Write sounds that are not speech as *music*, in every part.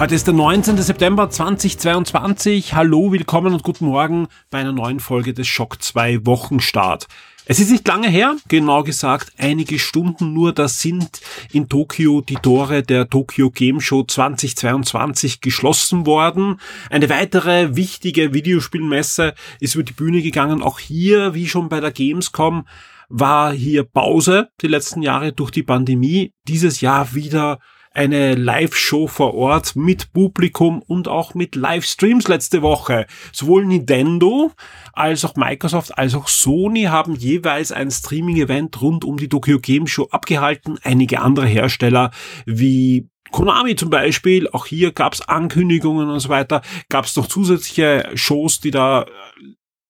Heute ist der 19. September 2022. Hallo, willkommen und guten Morgen bei einer neuen Folge des Schock 2 Wochenstart. Es ist nicht lange her, genau gesagt einige Stunden nur, da sind in Tokio die Tore der Tokyo Game Show 2022 geschlossen worden. Eine weitere wichtige Videospielmesse ist über die Bühne gegangen. Auch hier, wie schon bei der Gamescom, war hier Pause die letzten Jahre durch die Pandemie. Dieses Jahr wieder eine Live-Show vor Ort mit Publikum und auch mit Livestreams letzte Woche. Sowohl Nintendo als auch Microsoft als auch Sony haben jeweils ein Streaming-Event rund um die Tokyo Game Show abgehalten. Einige andere Hersteller wie Konami zum Beispiel, auch hier gab es Ankündigungen und so weiter, gab es noch zusätzliche Shows, die da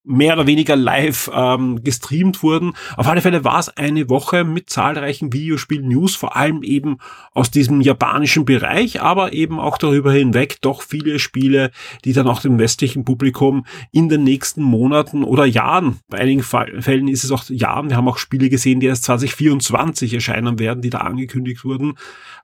mehr oder weniger live ähm, gestreamt wurden. Auf alle Fälle war es eine Woche mit zahlreichen Videospiel-News, vor allem eben aus diesem japanischen Bereich, aber eben auch darüber hinweg doch viele Spiele, die dann auch dem westlichen Publikum in den nächsten Monaten oder Jahren, bei einigen Fällen ist es auch Jahren, wir haben auch Spiele gesehen, die erst 2024 erscheinen werden, die da angekündigt wurden,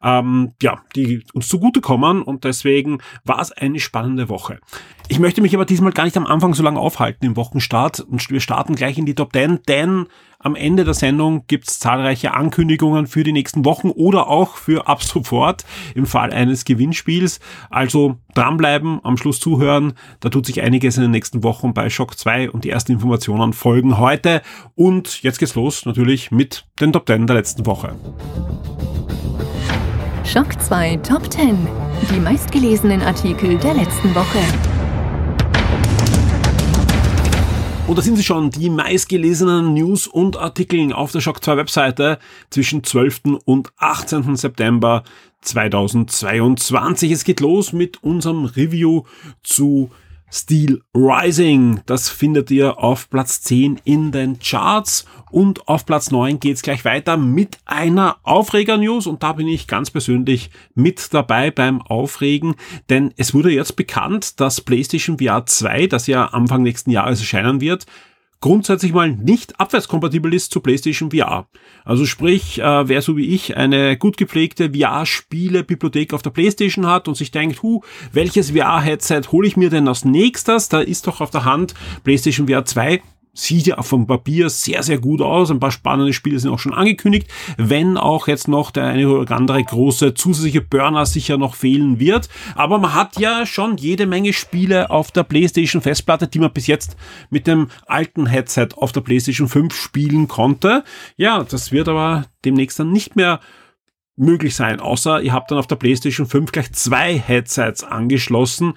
ähm, ja, die uns zugutekommen und deswegen war es eine spannende Woche. Ich möchte mich aber diesmal gar nicht am Anfang so lange aufhalten im Wochenstart und wir starten gleich in die Top 10, denn am Ende der Sendung gibt es zahlreiche Ankündigungen für die nächsten Wochen oder auch für ab sofort im Fall eines Gewinnspiels. Also dranbleiben, am Schluss zuhören. Da tut sich einiges in den nächsten Wochen bei Shock 2 und die ersten Informationen folgen heute. Und jetzt geht's los natürlich mit den Top 10 der letzten Woche. Schock 2 Top 10. Die meistgelesenen Artikel der letzten Woche. Und da sind sie schon, die meistgelesenen News und Artikel auf der Shock 2 Webseite zwischen 12. und 18. September 2022. Es geht los mit unserem Review zu Steel Rising. Das findet ihr auf Platz 10 in den Charts. Und auf Platz 9 geht's gleich weiter mit einer Aufreger-News. Und da bin ich ganz persönlich mit dabei beim Aufregen, denn es wurde jetzt bekannt, dass PlayStation VR 2, das ja Anfang nächsten Jahres erscheinen wird, grundsätzlich mal nicht abwärtskompatibel ist zu PlayStation VR. Also sprich, äh, wer so wie ich eine gut gepflegte VR-Spiele-Bibliothek auf der PlayStation hat und sich denkt, hu, welches VR-Headset hole ich mir denn als nächstes? Da ist doch auf der Hand PlayStation VR 2 sieht ja vom Papier sehr, sehr gut aus. Ein paar spannende Spiele sind auch schon angekündigt, wenn auch jetzt noch der eine oder andere große zusätzliche Burner sicher noch fehlen wird. Aber man hat ja schon jede Menge Spiele auf der PlayStation Festplatte, die man bis jetzt mit dem alten Headset auf der PlayStation 5 spielen konnte. Ja, das wird aber demnächst dann nicht mehr möglich sein, außer ihr habt dann auf der PlayStation 5 gleich zwei Headsets angeschlossen.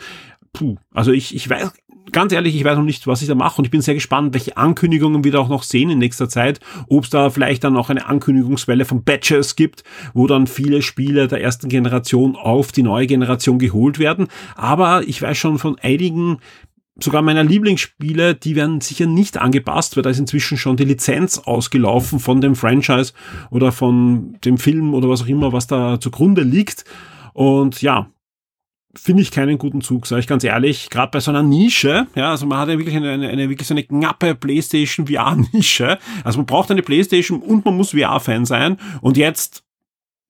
Puh, also ich, ich weiß ganz ehrlich, ich weiß noch nicht, was ich da mache und ich bin sehr gespannt, welche Ankündigungen wir da auch noch sehen in nächster Zeit. Ob es da vielleicht dann auch eine Ankündigungswelle von Batches gibt, wo dann viele Spiele der ersten Generation auf die neue Generation geholt werden. Aber ich weiß schon von einigen sogar meiner Lieblingsspiele, die werden sicher nicht angepasst, weil da ist inzwischen schon die Lizenz ausgelaufen von dem Franchise oder von dem Film oder was auch immer, was da zugrunde liegt. Und ja, finde ich keinen guten Zug, sage ich ganz ehrlich. Gerade bei so einer Nische, ja, also man hat ja wirklich eine, eine, eine wirklich so eine knappe PlayStation VR-Nische. Also man braucht eine PlayStation und man muss VR-Fan sein. Und jetzt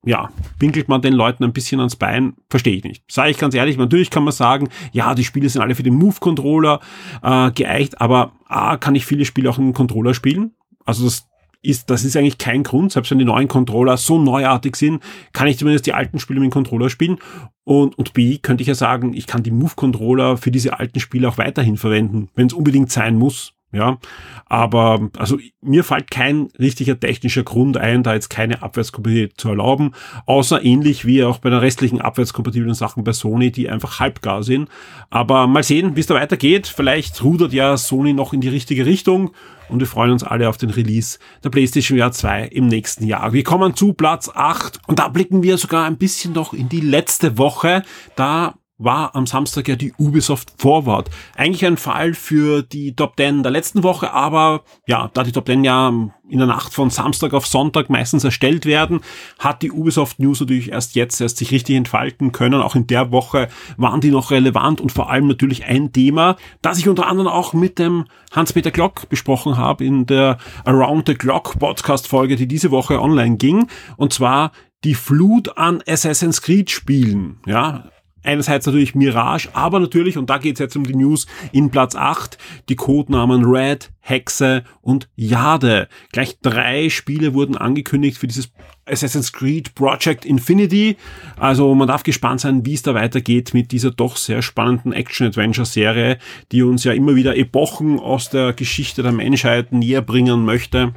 ja, winkelt man den Leuten ein bisschen ans Bein, verstehe ich nicht. Sage ich ganz ehrlich, natürlich kann man sagen, ja, die Spiele sind alle für den Move-Controller äh, geeicht, aber A, kann ich viele Spiele auch den Controller spielen. Also das ist, das ist eigentlich kein Grund, selbst wenn die neuen Controller so neuartig sind, kann ich zumindest die alten Spiele mit dem Controller spielen. Und, und B, könnte ich ja sagen, ich kann die Move-Controller für diese alten Spiele auch weiterhin verwenden, wenn es unbedingt sein muss. Ja, aber also mir fällt kein richtiger technischer Grund ein, da jetzt keine Abwärtskompatibilität zu erlauben, außer ähnlich wie auch bei den restlichen abwärtskompatiblen Sachen bei Sony, die einfach halbgar sind. Aber mal sehen, wie es da weitergeht. Vielleicht rudert ja Sony noch in die richtige Richtung und wir freuen uns alle auf den Release der PlayStation VR 2 im nächsten Jahr. Wir kommen zu Platz 8 und da blicken wir sogar ein bisschen noch in die letzte Woche. Da war am Samstag ja die Ubisoft Forward. Eigentlich ein Fall für die Top 10 der letzten Woche, aber ja, da die Top 10 ja in der Nacht von Samstag auf Sonntag meistens erstellt werden, hat die Ubisoft News natürlich erst jetzt erst sich richtig entfalten können. Auch in der Woche waren die noch relevant und vor allem natürlich ein Thema, das ich unter anderem auch mit dem Hans-Peter Glock besprochen habe in der Around the Clock Podcast Folge, die diese Woche online ging. Und zwar die Flut an Assassin's Creed Spielen. Ja, einerseits natürlich Mirage, aber natürlich, und da geht es jetzt um die News, in Platz 8 die Codenamen Red, Hexe und Jade. Gleich drei Spiele wurden angekündigt für dieses Assassin's Creed Project Infinity. Also man darf gespannt sein, wie es da weitergeht mit dieser doch sehr spannenden Action-Adventure-Serie, die uns ja immer wieder Epochen aus der Geschichte der Menschheit näher bringen möchte.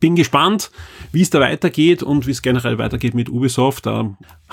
Bin gespannt, wie es da weitergeht und wie es generell weitergeht mit Ubisoft.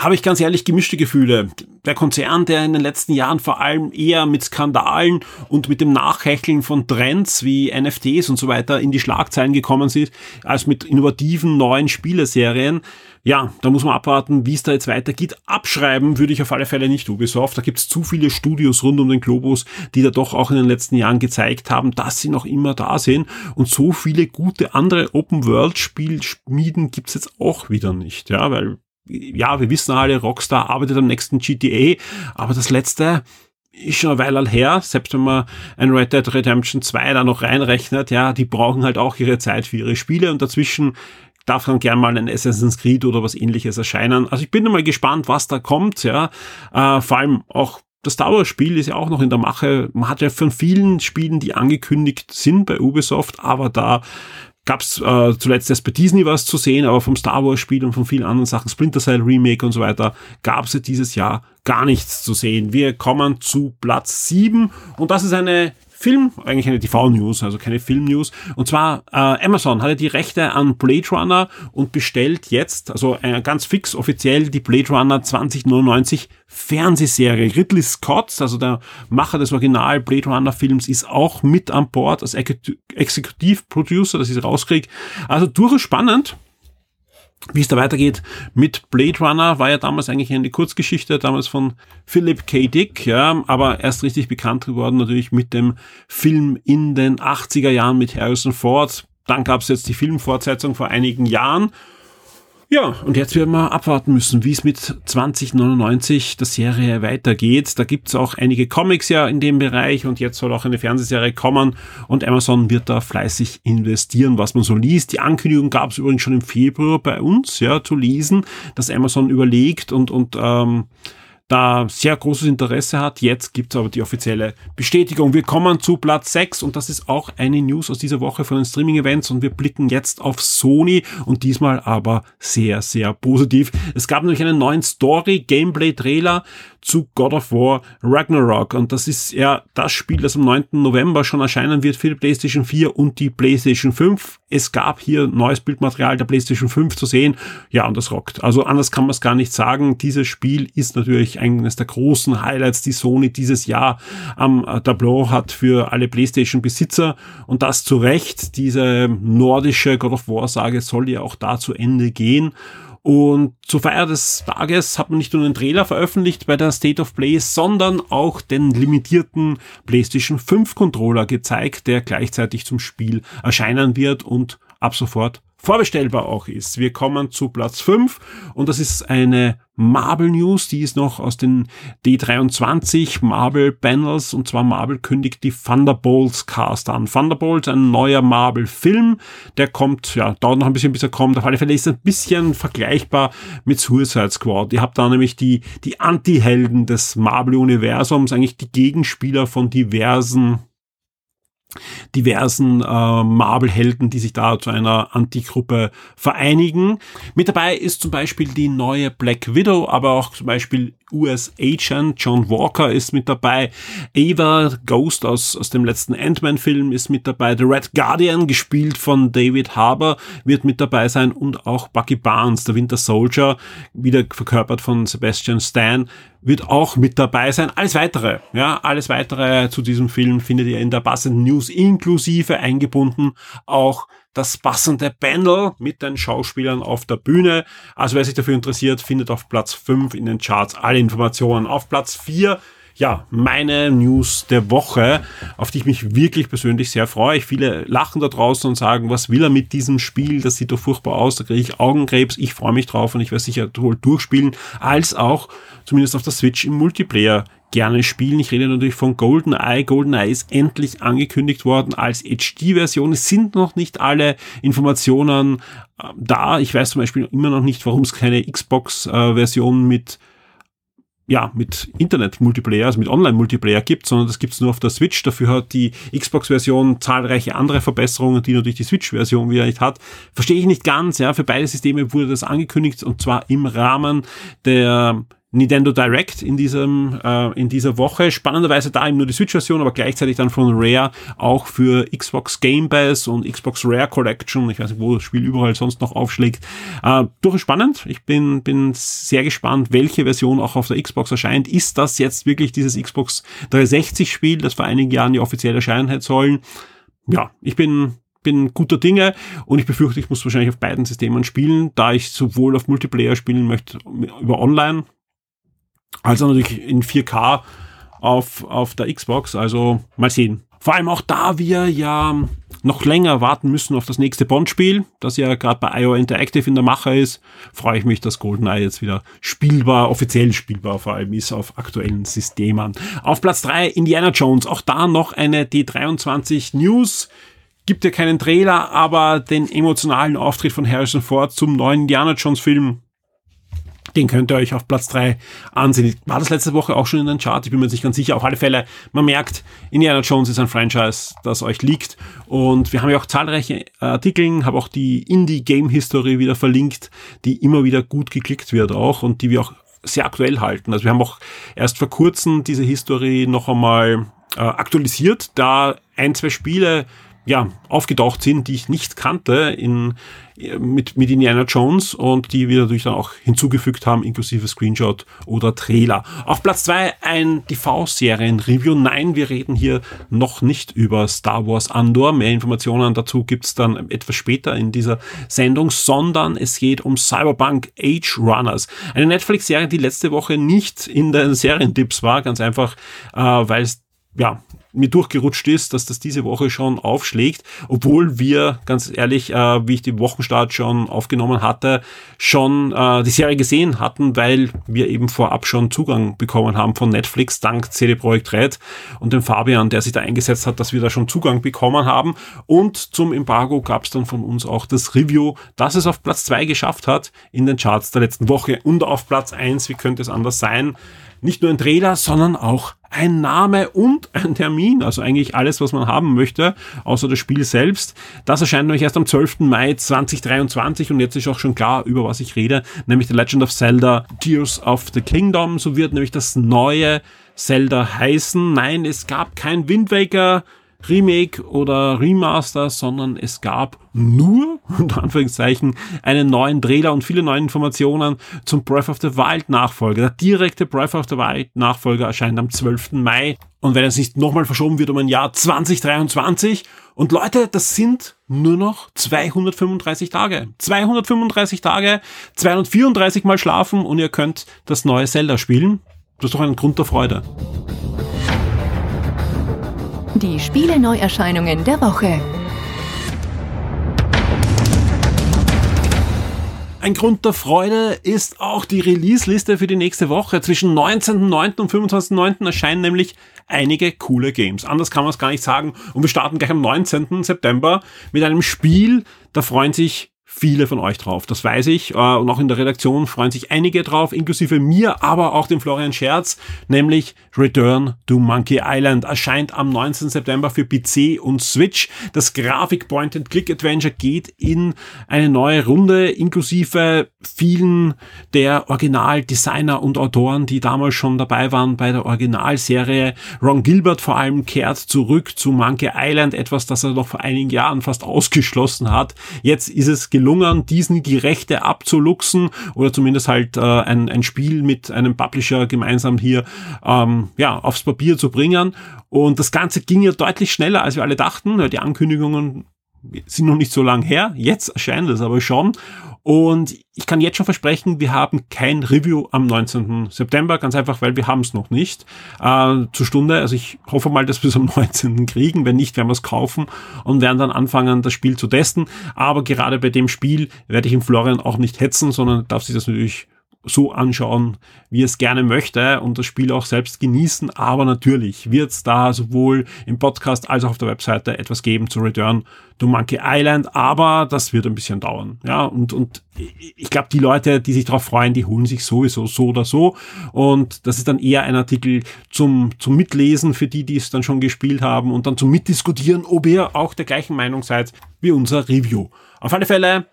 Habe ich ganz ehrlich gemischte Gefühle. Der Konzern, der in den letzten Jahren vor allem eher mit Skandalen und mit dem Nachhecheln von Trends wie NFTs und so weiter in die Schlagzeilen gekommen ist, als mit innovativen neuen Spieleserien, ja, da muss man abwarten, wie es da jetzt weitergeht. Abschreiben würde ich auf alle Fälle nicht Ubisoft. Da gibt es zu viele Studios rund um den Globus, die da doch auch in den letzten Jahren gezeigt haben, dass sie noch immer da sind. Und so viele gute andere Open-World-Spielschmieden gibt es jetzt auch wieder nicht. Ja, weil, ja, wir wissen alle, Rockstar arbeitet am nächsten GTA, aber das letzte, ist schon eine Weile her, selbst wenn man ein Red Dead Redemption 2 da noch reinrechnet, ja, die brauchen halt auch ihre Zeit für ihre Spiele und dazwischen darf dann gern mal ein Assassin's Creed oder was ähnliches erscheinen. Also ich bin mal gespannt, was da kommt, ja. Äh, vor allem auch das Star Wars Spiel ist ja auch noch in der Mache. Man hat ja von vielen Spielen, die angekündigt sind bei Ubisoft, aber da gab es äh, zuletzt erst bei Disney was zu sehen, aber vom Star Wars Spiel und von vielen anderen Sachen, Splinter Cell Remake und so weiter, gab es ja dieses Jahr gar nichts zu sehen. Wir kommen zu Platz 7 und das ist eine Film, eigentlich eine TV-News, also keine Film-News. Und zwar äh, Amazon hatte die Rechte an Blade Runner und bestellt jetzt, also äh, ganz fix offiziell, die Blade Runner 2099 Fernsehserie. Ridley Scott, also der Macher des Original Blade Runner Films, ist auch mit an Bord als Executive Producer, dass ich rauskriege. Also durchaus spannend wie es da weitergeht mit Blade Runner, war ja damals eigentlich eine Kurzgeschichte, damals von Philip K. Dick, ja, aber erst richtig bekannt geworden natürlich mit dem Film in den 80er Jahren mit Harrison Ford. Dann gab es jetzt die Filmfortsetzung vor einigen Jahren ja, und jetzt werden wir abwarten müssen, wie es mit 2099 der Serie weitergeht. Da gibt's auch einige Comics ja in dem Bereich und jetzt soll auch eine Fernsehserie kommen und Amazon wird da fleißig investieren, was man so liest. Die Ankündigung gab's übrigens schon im Februar bei uns, ja, zu lesen, dass Amazon überlegt und, und ähm, da sehr großes Interesse hat. Jetzt gibt's aber die offizielle Bestätigung. Wir kommen zu Platz 6 und das ist auch eine News aus dieser Woche von den Streaming-Events und wir blicken jetzt auf Sony und diesmal aber sehr, sehr positiv. Es gab nämlich einen neuen Story-Gameplay-Trailer zu God of War Ragnarok. Und das ist ja das Spiel, das am 9. November schon erscheinen wird für die PlayStation 4 und die PlayStation 5. Es gab hier neues Bildmaterial der PlayStation 5 zu sehen. Ja, und das rockt. Also anders kann man es gar nicht sagen. Dieses Spiel ist natürlich eines der großen Highlights, die Sony dieses Jahr am Tableau hat für alle PlayStation-Besitzer. Und das zu Recht. Diese nordische God of War-Sage soll ja auch da zu Ende gehen. Und zur Feier des Tages hat man nicht nur einen Trailer veröffentlicht bei der State of Play, sondern auch den limitierten PlayStation 5 Controller gezeigt, der gleichzeitig zum Spiel erscheinen wird und ab sofort vorbestellbar auch ist. Wir kommen zu Platz 5 und das ist eine Marvel News, die ist noch aus den D23 Marvel Panels und zwar Marvel kündigt die Thunderbolts Cast an. Thunderbolts, ein neuer Marvel Film, der kommt, ja, dauert noch ein bisschen bis er kommt. Auf alle Fälle ist ein bisschen vergleichbar mit Suicide Squad. Ihr habt da nämlich die, die Anti-Helden des Marvel Universums, eigentlich die Gegenspieler von diversen diversen äh, Marvel-Helden, die sich da zu einer Antigruppe vereinigen. Mit dabei ist zum Beispiel die neue Black Widow, aber auch zum Beispiel US Agent John Walker ist mit dabei, Ava Ghost aus, aus dem letzten Ant-Man-Film ist mit dabei, The Red Guardian, gespielt von David Harbour, wird mit dabei sein und auch Bucky Barnes, der Winter Soldier, wieder verkörpert von Sebastian Stan, wird auch mit dabei sein. Alles weitere, ja, alles weitere zu diesem Film findet ihr in der passenden News inklusive eingebunden auch das passende Panel mit den Schauspielern auf der Bühne. Also wer sich dafür interessiert, findet auf Platz 5 in den Charts alle Informationen. Auf Platz 4 ja, meine News der Woche, auf die ich mich wirklich persönlich sehr freue. Viele lachen da draußen und sagen, was will er mit diesem Spiel? Das sieht doch furchtbar aus, da kriege ich Augenkrebs. Ich freue mich drauf und ich werde sicher wohl durchspielen, als auch zumindest auf der Switch im Multiplayer gerne spielen. Ich rede natürlich von GoldenEye. GoldenEye ist endlich angekündigt worden als HD-Version. Es sind noch nicht alle Informationen äh, da. Ich weiß zum Beispiel immer noch nicht, warum es keine Xbox-Version mit ja, mit Internet-Multiplayer, also mit Online-Multiplayer gibt, sondern das gibt's nur auf der Switch. Dafür hat die Xbox-Version zahlreiche andere Verbesserungen, die natürlich die Switch-Version wieder nicht hat. Verstehe ich nicht ganz, ja. Für beide Systeme wurde das angekündigt und zwar im Rahmen der Nintendo Direct in diesem äh, in dieser Woche. Spannenderweise da eben nur die Switch-Version, aber gleichzeitig dann von Rare auch für Xbox Game Pass und Xbox Rare Collection. Ich weiß nicht, wo das Spiel überall sonst noch aufschlägt. Äh, durchaus spannend. Ich bin bin sehr gespannt, welche Version auch auf der Xbox erscheint. Ist das jetzt wirklich dieses Xbox 360 Spiel, das vor einigen Jahren ja offiziell erscheinen hätte sollen? Ja, ich bin bin guter Dinge und ich befürchte, ich muss wahrscheinlich auf beiden Systemen spielen, da ich sowohl auf Multiplayer spielen möchte über Online, also natürlich in 4K auf, auf der Xbox. Also mal sehen. Vor allem auch da wir ja noch länger warten müssen auf das nächste Bond-Spiel, das ja gerade bei IO Interactive in der Mache ist, freue ich mich, dass GoldenEye jetzt wieder spielbar, offiziell spielbar vor allem ist auf aktuellen Systemen. Auf Platz 3 Indiana Jones, auch da noch eine D23 News. Gibt ja keinen Trailer, aber den emotionalen Auftritt von Harrison Ford zum neuen Indiana Jones Film den könnt ihr euch auf Platz 3 ansehen. War das letzte Woche auch schon in den Chart? Ich bin mir nicht ganz sicher. Auf alle Fälle, man merkt, Indiana Jones ist ein Franchise, das euch liegt. Und wir haben ja auch zahlreiche Artikel, habe auch die Indie-Game-History wieder verlinkt, die immer wieder gut geklickt wird auch und die wir auch sehr aktuell halten. Also wir haben auch erst vor kurzem diese History noch einmal äh, aktualisiert, da ein, zwei Spiele ja, aufgetaucht sind, die ich nicht kannte in, mit, mit Indiana Jones und die wir natürlich dann auch hinzugefügt haben, inklusive Screenshot oder Trailer. Auf Platz zwei ein TV-Serien-Review. Nein, wir reden hier noch nicht über Star Wars Andor. Mehr Informationen dazu gibt's dann etwas später in dieser Sendung, sondern es geht um Cyberpunk Age Runners. Eine Netflix-Serie, die letzte Woche nicht in den Serientipps war, ganz einfach, äh, weil es ja, mir durchgerutscht ist, dass das diese Woche schon aufschlägt, obwohl wir, ganz ehrlich, äh, wie ich die Wochenstart schon aufgenommen hatte, schon äh, die Serie gesehen hatten, weil wir eben vorab schon Zugang bekommen haben von Netflix dank CD Projekt Red und dem Fabian, der sich da eingesetzt hat, dass wir da schon Zugang bekommen haben. Und zum Embargo gab es dann von uns auch das Review, dass es auf Platz zwei geschafft hat in den Charts der letzten Woche und auf Platz eins. wie könnte es anders sein, nicht nur ein Trailer, sondern auch ein Name und ein Termin, also eigentlich alles, was man haben möchte, außer das Spiel selbst. Das erscheint nämlich erst am 12. Mai 2023 und jetzt ist auch schon klar, über was ich rede, nämlich The Legend of Zelda Tears of the Kingdom. So wird nämlich das neue Zelda heißen. Nein, es gab kein Wind Waker Remake oder Remaster, sondern es gab nur, *laughs* unter Anführungszeichen, einen neuen Trailer und viele neue Informationen zum Breath of the Wild Nachfolger. Der direkte Breath of the Wild Nachfolger erscheint am 12. Mai. Und wenn es nicht nochmal verschoben wird um ein Jahr 2023. Und Leute, das sind nur noch 235 Tage. 235 Tage, 234 mal schlafen und ihr könnt das neue Zelda spielen. Das ist doch ein Grund der Freude. Die Spiele-Neuerscheinungen der Woche. Ein Grund der Freude ist auch die Release-Liste für die nächste Woche. Zwischen 19.09. und 25.09. erscheinen nämlich einige coole Games. Anders kann man es gar nicht sagen. Und wir starten gleich am 19. September mit einem Spiel, da freuen sich viele von euch drauf. Das weiß ich. Äh, und auch in der Redaktion freuen sich einige drauf, inklusive mir, aber auch dem Florian Scherz, nämlich Return to Monkey Island erscheint am 19. September für PC und Switch. Das Grafik Point-and-Click-Adventure geht in eine neue Runde, inklusive vielen der Originaldesigner und Autoren, die damals schon dabei waren bei der Originalserie. Ron Gilbert vor allem kehrt zurück zu Monkey Island, etwas, das er noch vor einigen Jahren fast ausgeschlossen hat. Jetzt ist es gelungen, diesen die Rechte abzuluxen oder zumindest halt äh, ein, ein Spiel mit einem Publisher gemeinsam hier ähm, ja, aufs Papier zu bringen. Und das Ganze ging ja deutlich schneller, als wir alle dachten. Die Ankündigungen sind noch nicht so lang her. Jetzt erscheint es aber schon. Und ich kann jetzt schon versprechen, wir haben kein Review am 19. September, ganz einfach, weil wir haben es noch nicht äh, zur Stunde. Also ich hoffe mal, dass wir es am *laughs* 19. kriegen. Wenn nicht, werden wir es kaufen und werden dann anfangen, das Spiel zu testen. Aber gerade bei dem Spiel werde ich im Florian auch nicht hetzen, sondern darf sich das natürlich so anschauen, wie es gerne möchte und das Spiel auch selbst genießen. Aber natürlich wird es da sowohl im Podcast als auch auf der Webseite etwas geben zu Return to Monkey Island, aber das wird ein bisschen dauern. Ja, und, und ich glaube, die Leute, die sich darauf freuen, die holen sich sowieso so oder so. Und das ist dann eher ein Artikel zum, zum Mitlesen für die, die es dann schon gespielt haben und dann zum Mitdiskutieren, ob ihr auch der gleichen Meinung seid wie unser Review. Auf alle Fälle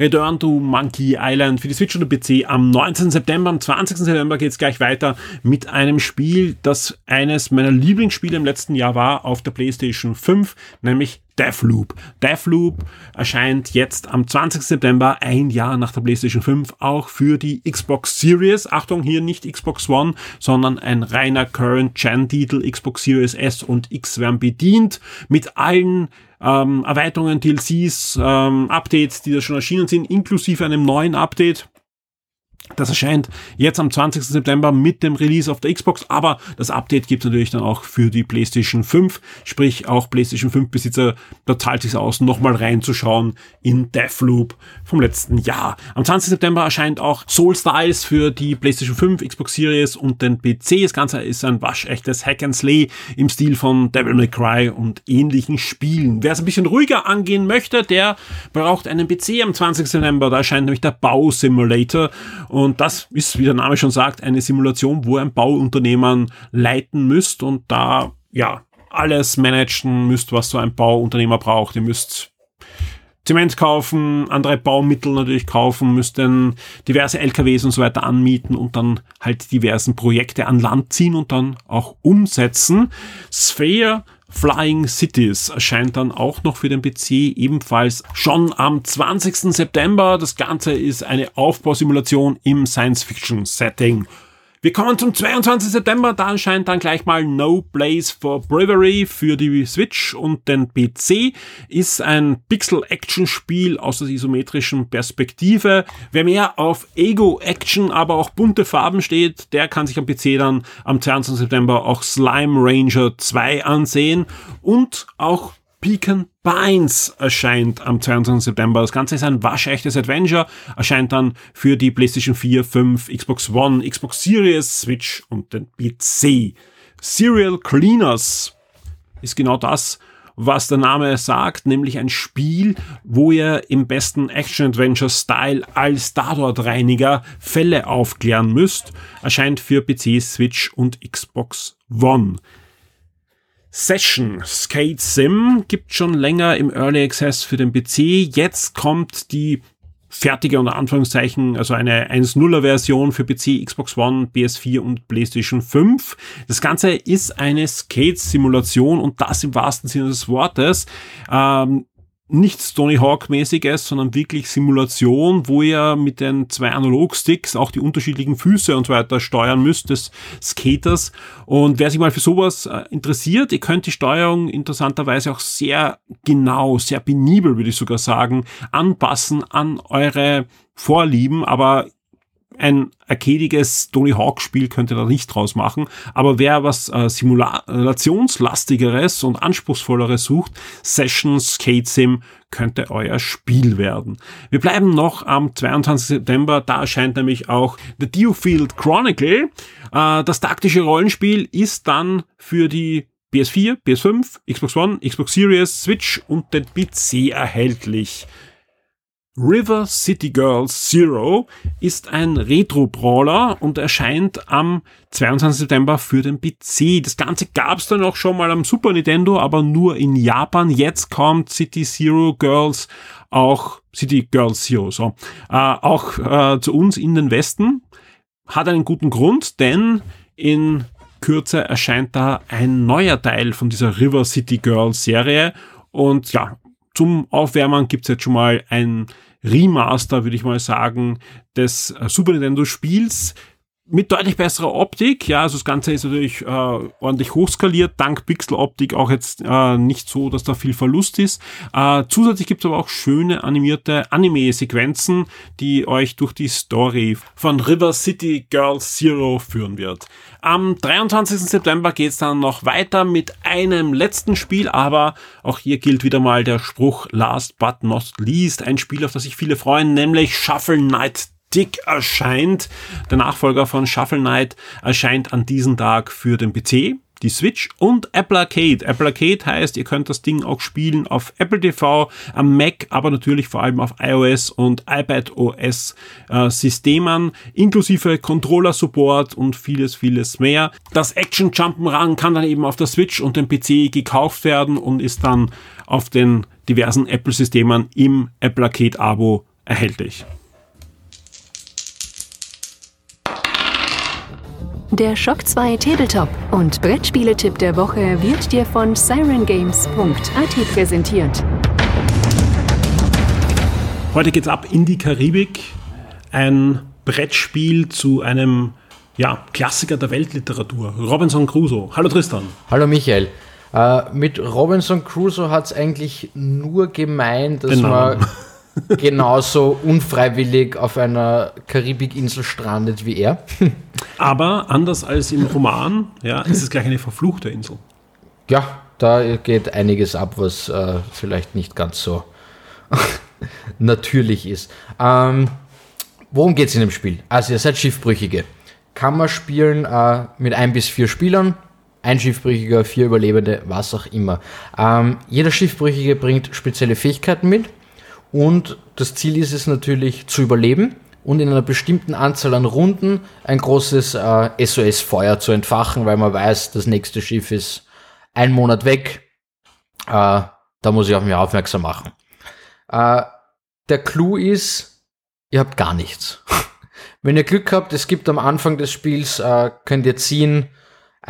Return to Monkey Island für die Switch und PC am 19. September. Am 20. September geht es gleich weiter mit einem Spiel, das eines meiner Lieblingsspiele im letzten Jahr war auf der PlayStation 5, nämlich Deathloop. Deathloop erscheint jetzt am 20. September, ein Jahr nach der PlayStation 5, auch für die Xbox Series. Achtung, hier nicht Xbox One, sondern ein reiner Current-Gen-Titel. Xbox Series S und X werden bedient mit allen ähm, Erweiterungen, DLCs, ähm, Updates, die da schon erschienen sind, inklusive einem neuen Update. Das erscheint jetzt am 20. September mit dem Release auf der Xbox, aber das Update gibt natürlich dann auch für die PlayStation 5, sprich auch PlayStation 5 Besitzer, da zahlt sich aus, nochmal reinzuschauen in Deathloop vom letzten Jahr. Am 20. September erscheint auch Soul Styles für die PlayStation 5, Xbox Series und den PC. Das Ganze ist ein waschechtes Hack and Slay im Stil von Devil May Cry und ähnlichen Spielen. Wer es ein bisschen ruhiger angehen möchte, der braucht einen PC am 20. September. Da erscheint nämlich der Bau Simulator und das ist, wie der Name schon sagt, eine Simulation, wo ein Bauunternehmen leiten müsst und da, ja, alles managen müsst, was so ein Bauunternehmer braucht. Ihr müsst Zement kaufen, andere Baumittel natürlich kaufen, müsst dann diverse LKWs und so weiter anmieten und dann halt diversen Projekte an Land ziehen und dann auch umsetzen. Sphere Flying Cities erscheint dann auch noch für den PC ebenfalls schon am 20. September. Das Ganze ist eine Aufbausimulation im Science-Fiction-Setting. Wir kommen zum 22. September, da erscheint dann gleich mal No Place for Bravery für die Switch und den PC. Ist ein Pixel-Action-Spiel aus der isometrischen Perspektive. Wer mehr auf Ego-Action, aber auch bunte Farben steht, der kann sich am PC dann am 22. September auch Slime Ranger 2 ansehen und auch Pecan Pines erscheint am 22. September. Das Ganze ist ein waschechtes Adventure, erscheint dann für die PlayStation 4, 5, Xbox One, Xbox Series, Switch und den PC. Serial Cleaners ist genau das, was der Name sagt, nämlich ein Spiel, wo ihr im besten Action-Adventure-Style als Tatortreiniger Fälle aufklären müsst, erscheint für PC, Switch und Xbox One. Session Skate Sim gibt schon länger im Early Access für den PC. Jetzt kommt die fertige unter Anführungszeichen, also eine 1.0er Version für PC, Xbox One, PS4 und PlayStation 5. Das Ganze ist eine Skate-Simulation und das im wahrsten Sinne des Wortes. Ähm, nichts Tony Hawk-mäßiges, sondern wirklich Simulation, wo ihr mit den zwei Analogsticks auch die unterschiedlichen Füße und so weiter steuern müsst des Skaters. Und wer sich mal für sowas äh, interessiert, ihr könnt die Steuerung interessanterweise auch sehr genau, sehr penibel, würde ich sogar sagen, anpassen an eure Vorlieben, aber ein arcadiges Tony Hawk Spiel könnte da nicht draus machen. Aber wer was äh, simulationslastigeres und anspruchsvolleres sucht, Session Skate Sim könnte euer Spiel werden. Wir bleiben noch am 22. September. Da erscheint nämlich auch The Dewfield Chronicle. Äh, das taktische Rollenspiel ist dann für die PS4, PS5, Xbox One, Xbox Series, Switch und den PC erhältlich. River City Girls Zero ist ein Retro-Brawler und erscheint am 22. September für den PC. Das Ganze gab es dann auch schon mal am Super Nintendo, aber nur in Japan. Jetzt kommt City Zero Girls auch, City Girls Zero, so, äh, auch äh, zu uns in den Westen. Hat einen guten Grund, denn in Kürze erscheint da ein neuer Teil von dieser River City Girls Serie und ja, zum Aufwärmen gibt's jetzt schon mal ein Remaster, würde ich mal sagen, des äh, Super Nintendo Spiels. mit deutlich besserer Optik. Ja, also das Ganze ist natürlich äh, ordentlich hochskaliert, dank Pixeloptik auch jetzt äh, nicht so, dass da viel Verlust ist. Äh, zusätzlich gibt es aber auch schöne animierte Anime-Sequenzen, die euch durch die Story von River City Girl Zero führen wird. Am 23. September geht's dann noch weiter mit einem letzten Spiel, aber auch hier gilt wieder mal der Spruch Last but not least. Ein Spiel, auf das sich viele freuen, nämlich Shuffle Knight Dick erscheint. Der Nachfolger von Shuffle Knight erscheint an diesem Tag für den PC, die Switch und Apple Arcade. Apple Arcade heißt, ihr könnt das Ding auch spielen auf Apple TV, am Mac, aber natürlich vor allem auf iOS und iPad OS äh, Systemen, inklusive Controller Support und vieles, vieles mehr. Das Action Jump'n'Run kann dann eben auf der Switch und dem PC gekauft werden und ist dann auf den diversen Apple Systemen im Apple Arcade Abo erhältlich. Der Shock 2 Tabletop und Brettspieletipp der Woche wird dir von sirengames.at präsentiert. Heute geht's ab in die Karibik. Ein Brettspiel zu einem ja, Klassiker der Weltliteratur, Robinson Crusoe. Hallo Tristan. Hallo Michael. Äh, mit Robinson Crusoe hat es eigentlich nur gemeint, dass man genauso unfreiwillig auf einer Karibikinsel strandet wie er. Aber anders als im Roman, ja, ist es gleich eine verfluchte Insel. Ja, da geht einiges ab, was äh, vielleicht nicht ganz so *laughs* natürlich ist. Ähm, worum geht es in dem Spiel? Also ihr seid Schiffbrüchige. Kann man spielen äh, mit ein bis vier Spielern, ein Schiffbrüchiger, vier Überlebende, was auch immer. Ähm, jeder Schiffbrüchige bringt spezielle Fähigkeiten mit und das Ziel ist es natürlich zu überleben und in einer bestimmten Anzahl an Runden ein großes äh, SOS-Feuer zu entfachen, weil man weiß, das nächste Schiff ist ein Monat weg. Äh, da muss ich auf mich aufmerksam machen. Äh, der Clou ist, ihr habt gar nichts. *laughs* Wenn ihr Glück habt, es gibt am Anfang des Spiels, äh, könnt ihr ziehen,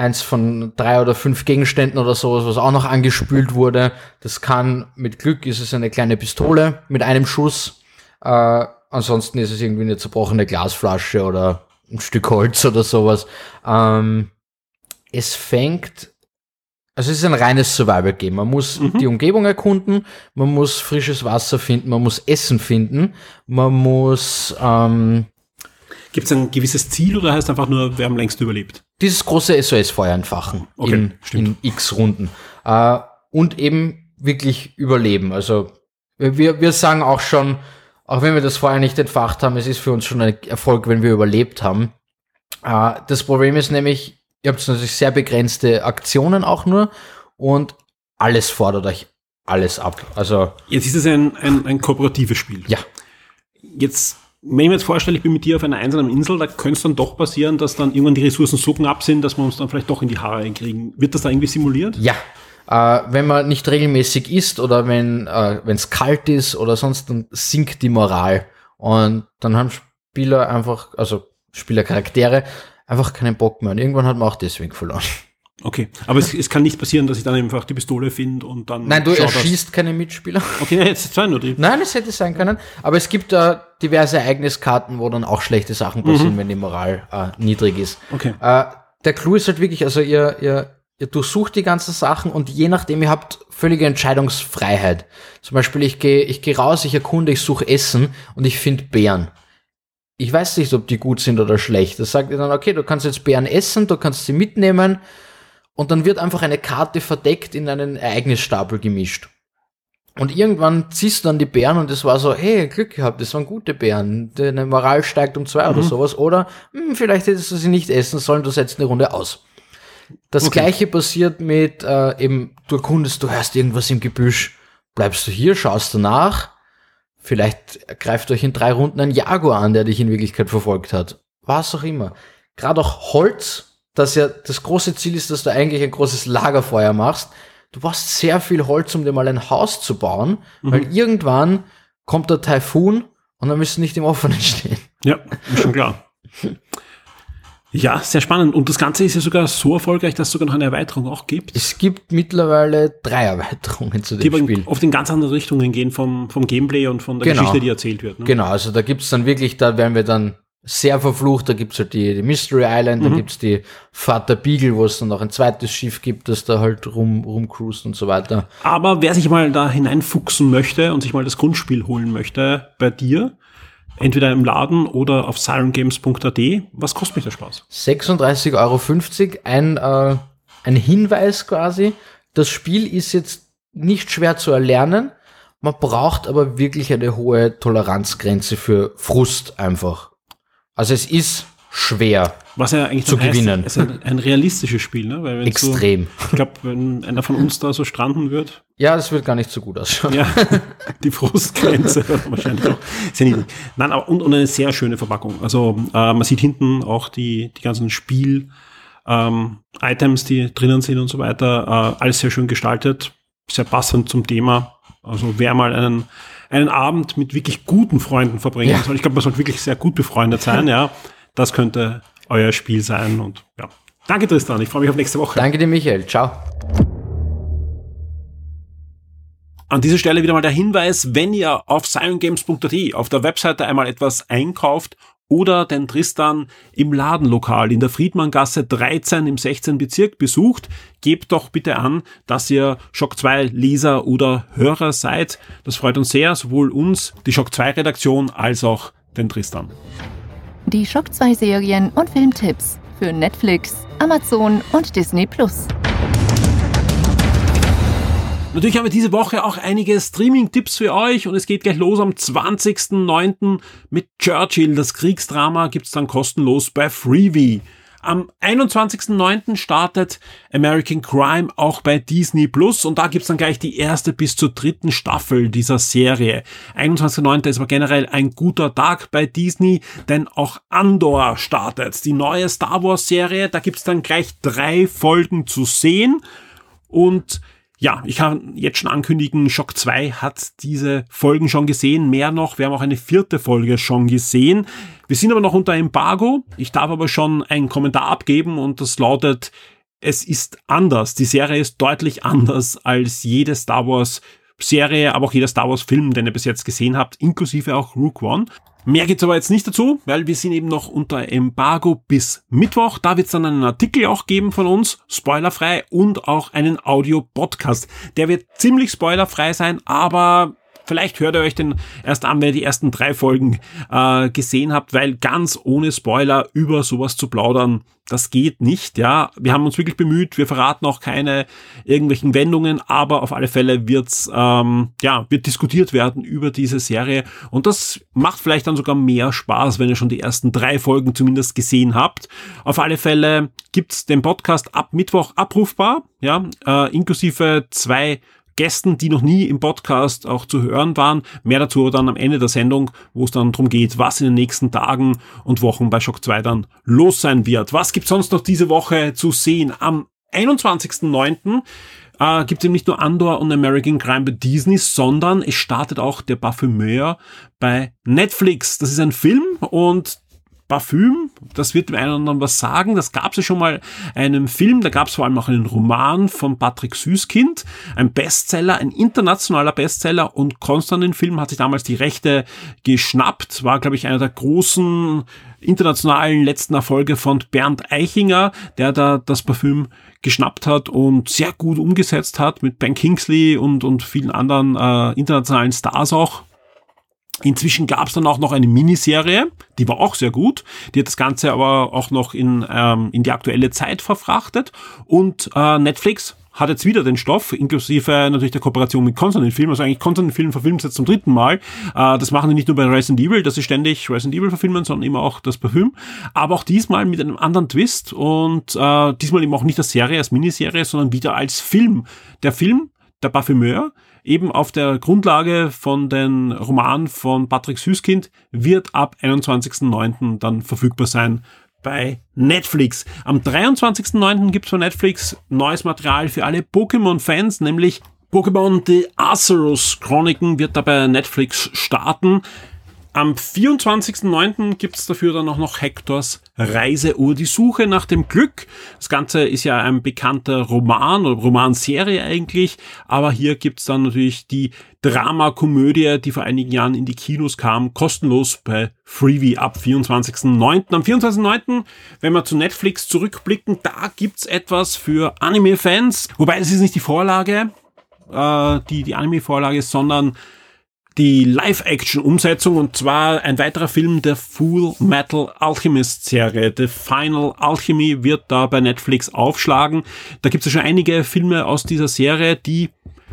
eins von drei oder fünf Gegenständen oder sowas, was auch noch angespült wurde. Das kann, mit Glück ist es eine kleine Pistole mit einem Schuss. Äh, ansonsten ist es irgendwie eine zerbrochene Glasflasche oder ein Stück Holz oder sowas. Ähm, es fängt, also es ist ein reines Survival-Game. Man muss mhm. die Umgebung erkunden, man muss frisches Wasser finden, man muss Essen finden, man muss ähm, Gibt es ein gewisses Ziel oder heißt einfach nur, wer am längst überlebt? Dieses große SOS-Feuer entfachen okay, in, in x Runden. Äh, und eben wirklich überleben. Also wir, wir sagen auch schon, auch wenn wir das vorher nicht entfacht haben, es ist für uns schon ein Erfolg, wenn wir überlebt haben. Äh, das Problem ist nämlich, ihr habt natürlich sehr begrenzte Aktionen auch nur und alles fordert euch alles ab. Also jetzt ist es ein, ein, ein kooperatives Spiel. Ja. Jetzt wenn ich mir jetzt vorstelle, ich bin mit dir auf einer einsamen Insel, da könnte es dann doch passieren, dass dann irgendwann die Ressourcen so knapp sind, dass wir uns dann vielleicht doch in die Haare einkriegen. Wird das da irgendwie simuliert? Ja. Äh, wenn man nicht regelmäßig isst oder wenn äh, es kalt ist oder sonst, dann sinkt die Moral. Und dann haben Spieler einfach, also Spielercharaktere, einfach keinen Bock mehr. Und irgendwann hat man auch deswegen verloren. Okay, aber es, es, kann nicht passieren, dass ich dann einfach die Pistole finde und dann. Nein, du erschießt das. keine Mitspieler. Okay, jetzt zwei nur die. Nein, es hätte sein können. Aber es gibt äh, diverse Ereigniskarten, wo dann auch schlechte Sachen passieren, mhm. wenn die Moral äh, niedrig ist. Okay. Äh, der Clou ist halt wirklich, also ihr, ihr, ihr durchsucht die ganzen Sachen und je nachdem, ihr habt völlige Entscheidungsfreiheit. Zum Beispiel, ich gehe ich geh raus, ich erkunde, ich suche Essen und ich finde Bären ich weiß nicht, ob die gut sind oder schlecht. Das sagt ihr dann, okay, du kannst jetzt Bären essen, du kannst sie mitnehmen, und dann wird einfach eine Karte verdeckt in einen Ereignisstapel gemischt. Und irgendwann ziehst du dann die Bären und es war so, hey, Glück gehabt, das waren gute Bären. Deine Moral steigt um zwei mhm. oder sowas. Oder hm, vielleicht hättest du sie nicht essen sollen, du setzt eine Runde aus. Das okay. gleiche passiert mit äh, eben, du erkundest, du hörst irgendwas im Gebüsch, bleibst du hier, schaust du nach, vielleicht greift euch in drei Runden ein Jaguar an, der dich in Wirklichkeit verfolgt hat. Was auch immer. Gerade auch Holz dass ja das große Ziel ist, dass du eigentlich ein großes Lagerfeuer machst. Du brauchst sehr viel Holz, um dir mal ein Haus zu bauen, mhm. weil irgendwann kommt der Taifun und dann müsst du nicht im Offenen *laughs* stehen. Ja, ist schon klar. Ja, sehr spannend. Und das Ganze ist ja sogar so erfolgreich, dass es sogar noch eine Erweiterung auch gibt. Es gibt mittlerweile drei Erweiterungen zu dem die Spiel. auf den ganz anderen Richtungen gehen vom, vom Gameplay und von der genau. Geschichte, die erzählt wird. Ne? Genau, also da gibt's dann wirklich, da werden wir dann sehr verflucht. Da gibt's halt die, die Mystery Island, Mhm. da gibt's die Vater Beagle, wo es dann noch ein zweites Schiff gibt, das da halt rum, rumcruist und so weiter. Aber wer sich mal da hineinfuchsen möchte und sich mal das Grundspiel holen möchte bei dir, entweder im Laden oder auf sirengames.at, was kostet mich der Spaß? 36,50 Euro, ein, äh, ein Hinweis quasi. Das Spiel ist jetzt nicht schwer zu erlernen. Man braucht aber wirklich eine hohe Toleranzgrenze für Frust einfach. Also es ist schwer. Was ja eigentlich Zu dann heißt, gewinnen. Es ist ein, realistisches Spiel, ne? Weil Extrem. So, ich glaube, wenn einer von uns da so stranden wird, Ja, das wird gar nicht so gut ausschauen. ja, *laughs* die Frustgrenze *laughs* wahrscheinlich auch sehr niedrig. Nein, aber und, und eine sehr schöne Verpackung. Also äh, man sieht hinten auch die, die ganzen Spiel ähm, Items, die drinnen sind und so weiter. Äh, alles sehr schön gestaltet, sehr passend zum Thema. Also wer mal einen, einen Abend mit wirklich guten Freunden verbringen Ja. soll, ich glaube, man sollte wirklich sehr gut befreundet sein, *laughs* ja. Das könnte euer Spiel sein und ja. Danke Tristan, ich freue mich auf nächste Woche. Danke dir, Michael. Ciao. An dieser Stelle wieder mal der Hinweis, wenn ihr auf sirengames.at auf der Webseite einmal etwas einkauft oder den Tristan im Ladenlokal in der Friedmanngasse 13 im 16. Bezirk besucht, gebt doch bitte an, dass ihr Shock 2 Leser oder Hörer seid. Das freut uns sehr, sowohl uns, die Shock 2 Redaktion, als auch den Tristan. Die Schock 2 Serien und Filmtipps für Netflix, Amazon und Disney Plus. Natürlich haben wir diese Woche auch einige Streaming-Tipps für euch und es geht gleich los am 20.09. mit Churchill. Das Kriegsdrama gibt's dann kostenlos bei Freebie. Am 21.09. startet American Crime auch bei Disney Plus und da gibt's dann gleich die erste bis zur dritten Staffel dieser Serie. 21.09. ist aber generell ein guter Tag bei Disney, denn auch Andor startet. Die neue Star Wars Serie, da gibt's dann gleich drei Folgen zu sehen und ja, ich kann jetzt schon ankündigen, Shock 2 hat diese Folgen schon gesehen, mehr noch, wir haben auch eine vierte Folge schon gesehen. Wir sind aber noch unter Embargo. Ich darf aber schon einen Kommentar abgeben und das lautet, es ist anders. Die Serie ist deutlich anders als jede Star Wars Serie, aber auch jeder Star Wars Film, den ihr bis jetzt gesehen habt, inklusive auch Rook One. Mehr gibt's aber jetzt nicht dazu, weil wir sind eben noch unter Embargo bis Mittwoch. Da wird's dann einen Artikel auch geben von uns, spoilerfrei, und auch einen Audio-Podcast. Der wird ziemlich spoilerfrei sein, aber Vielleicht hört ihr euch den erst an, wenn ihr die ersten drei Folgen äh, gesehen habt, weil ganz ohne Spoiler über sowas zu plaudern, das geht nicht. Ja, wir haben uns wirklich bemüht. Wir verraten auch keine irgendwelchen Wendungen, aber auf alle Fälle wird's ähm, ja wird diskutiert werden über diese Serie und das macht vielleicht dann sogar mehr Spaß, wenn ihr schon die ersten drei Folgen zumindest gesehen habt. Auf alle Fälle gibt's den Podcast ab Mittwoch abrufbar, ja, äh, inklusive zwei Gästen, die noch nie im Podcast auch zu hören waren. Mehr dazu dann am Ende der Sendung, wo es dann darum geht, was in den nächsten Tagen und Wochen bei Shock 2 dann los sein wird. Was gibt's sonst noch diese Woche zu sehen? Am 21.09. Äh, gibt es eben nicht nur Andor und American Crime bei Disney, sondern es startet auch der Parfümeur bei Netflix. Das ist ein Film und Parfüm, das wird dem einen oder anderen was sagen. Das gab es ja schon mal einen Film, da gab es vor allem auch einen Roman von Patrick Süßkind, ein Bestseller, ein internationaler Bestseller und Konstantin Film hat sich damals die Rechte geschnappt, war glaube ich einer der großen internationalen letzten Erfolge von Bernd Eichinger, der da das Parfüm geschnappt hat und sehr gut umgesetzt hat mit Ben Kingsley und, und vielen anderen äh, internationalen Stars auch. Inzwischen gab es dann auch noch eine Miniserie, die war auch sehr gut. Die hat das Ganze aber auch noch in, ähm, in die aktuelle Zeit verfrachtet. Und äh, Netflix hat jetzt wieder den Stoff, inklusive natürlich der Kooperation mit Consonant Film. Also eigentlich Consonant Film verfilmt jetzt zum dritten Mal. Äh, das machen die nicht nur bei Resident Evil, dass sie ständig Resident Evil verfilmen, sondern immer auch das Parfüm. Aber auch diesmal mit einem anderen Twist und äh, diesmal eben auch nicht als Serie, als Miniserie, sondern wieder als Film. Der Film, der Parfümeur, eben auf der Grundlage von den Roman von Patrick Süßkind, wird ab 21.09. dann verfügbar sein bei Netflix. Am 23.09. gibt's von Netflix neues Material für alle Pokémon-Fans, nämlich Pokémon The Arceus Chroniken wird da bei Netflix starten. Am 24.09. gibt's dafür dann auch noch Hectors Reiseuhr, die Suche nach dem Glück. Das Ganze ist ja ein bekannter Roman oder Romanserie eigentlich, aber hier gibt's dann natürlich die Dramakomödie, die vor einigen Jahren in die Kinos kam, kostenlos bei Freebie ab 24.09. Am 24.09., wenn wir zu Netflix zurückblicken, da gibt's etwas für Anime-Fans, wobei es ist nicht die Vorlage, äh, die die Anime-Vorlage, sondern die Live-Action-Umsetzung und zwar ein weiterer Film der Full Metal Alchemist-Serie. The Final Alchemy wird da bei Netflix aufschlagen. Da gibt es ja schon einige Filme aus dieser Serie, die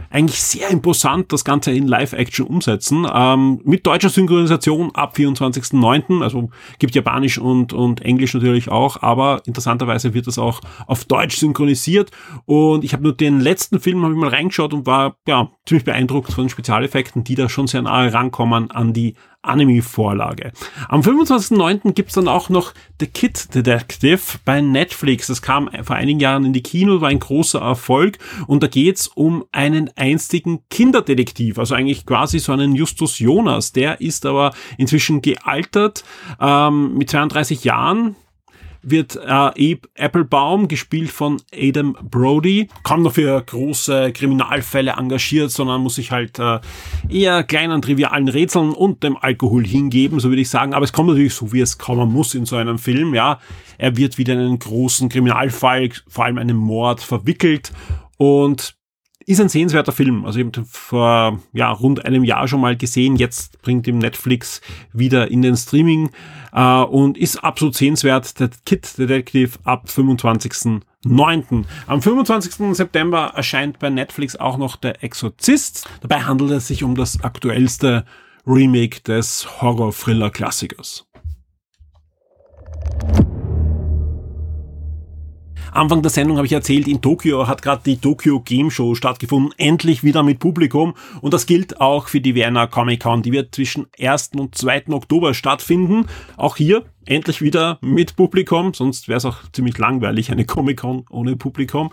eigentlich sehr imposant das Ganze in Live-Action umsetzen. Ähm, mit deutscher Synchronisation ab 24.09. Also gibt Japanisch und, und Englisch natürlich auch, aber interessanterweise wird das auch auf Deutsch synchronisiert. Und ich habe nur den letzten Film hab ich mal reingeschaut und war ja ziemlich beeindruckt von den Spezialeffekten, die da schon sehr nahe rankommen an die Anime-Vorlage. Am 25.09. gibt's dann auch noch The Kid Detective bei Netflix. Das kam vor einigen Jahren in die Kino, war ein großer Erfolg und da geht's um einen einstigen Kinderdetektiv, also eigentlich quasi so einen Justus Jonas. Der ist aber inzwischen gealtert ähm, mit 32 Jahren, wird äh, Applebaum, gespielt von Adam Brody, kaum noch für große Kriminalfälle engagiert, sondern muss sich halt äh, eher kleinen, trivialen Rätseln und dem Alkohol hingeben, so würde ich sagen. Aber es kommt natürlich so, wie es kommen muss in so einem Film, ja. Er wird wieder in einen großen Kriminalfall, vor allem einen Mord, verwickelt und ist ein sehenswerter Film. Also ich habe vor ja, rund einem Jahr schon mal gesehen. Jetzt bringt ihm Netflix wieder in den Streaming äh, und ist absolut sehenswert. Der Kid Detective ab 25.09. Am 25. September erscheint bei Netflix auch noch Der Exorzist. Dabei handelt es sich um das aktuellste Remake des Horror-Thriller-Klassikers. Anfang der Sendung habe ich erzählt, in Tokio hat gerade die Tokyo Game Show stattgefunden, endlich wieder mit Publikum. Und das gilt auch für die Vienna Comic Con. Die wird zwischen 1. und 2. Oktober stattfinden. Auch hier endlich wieder mit Publikum, sonst wäre es auch ziemlich langweilig, eine Comic-Con ohne Publikum.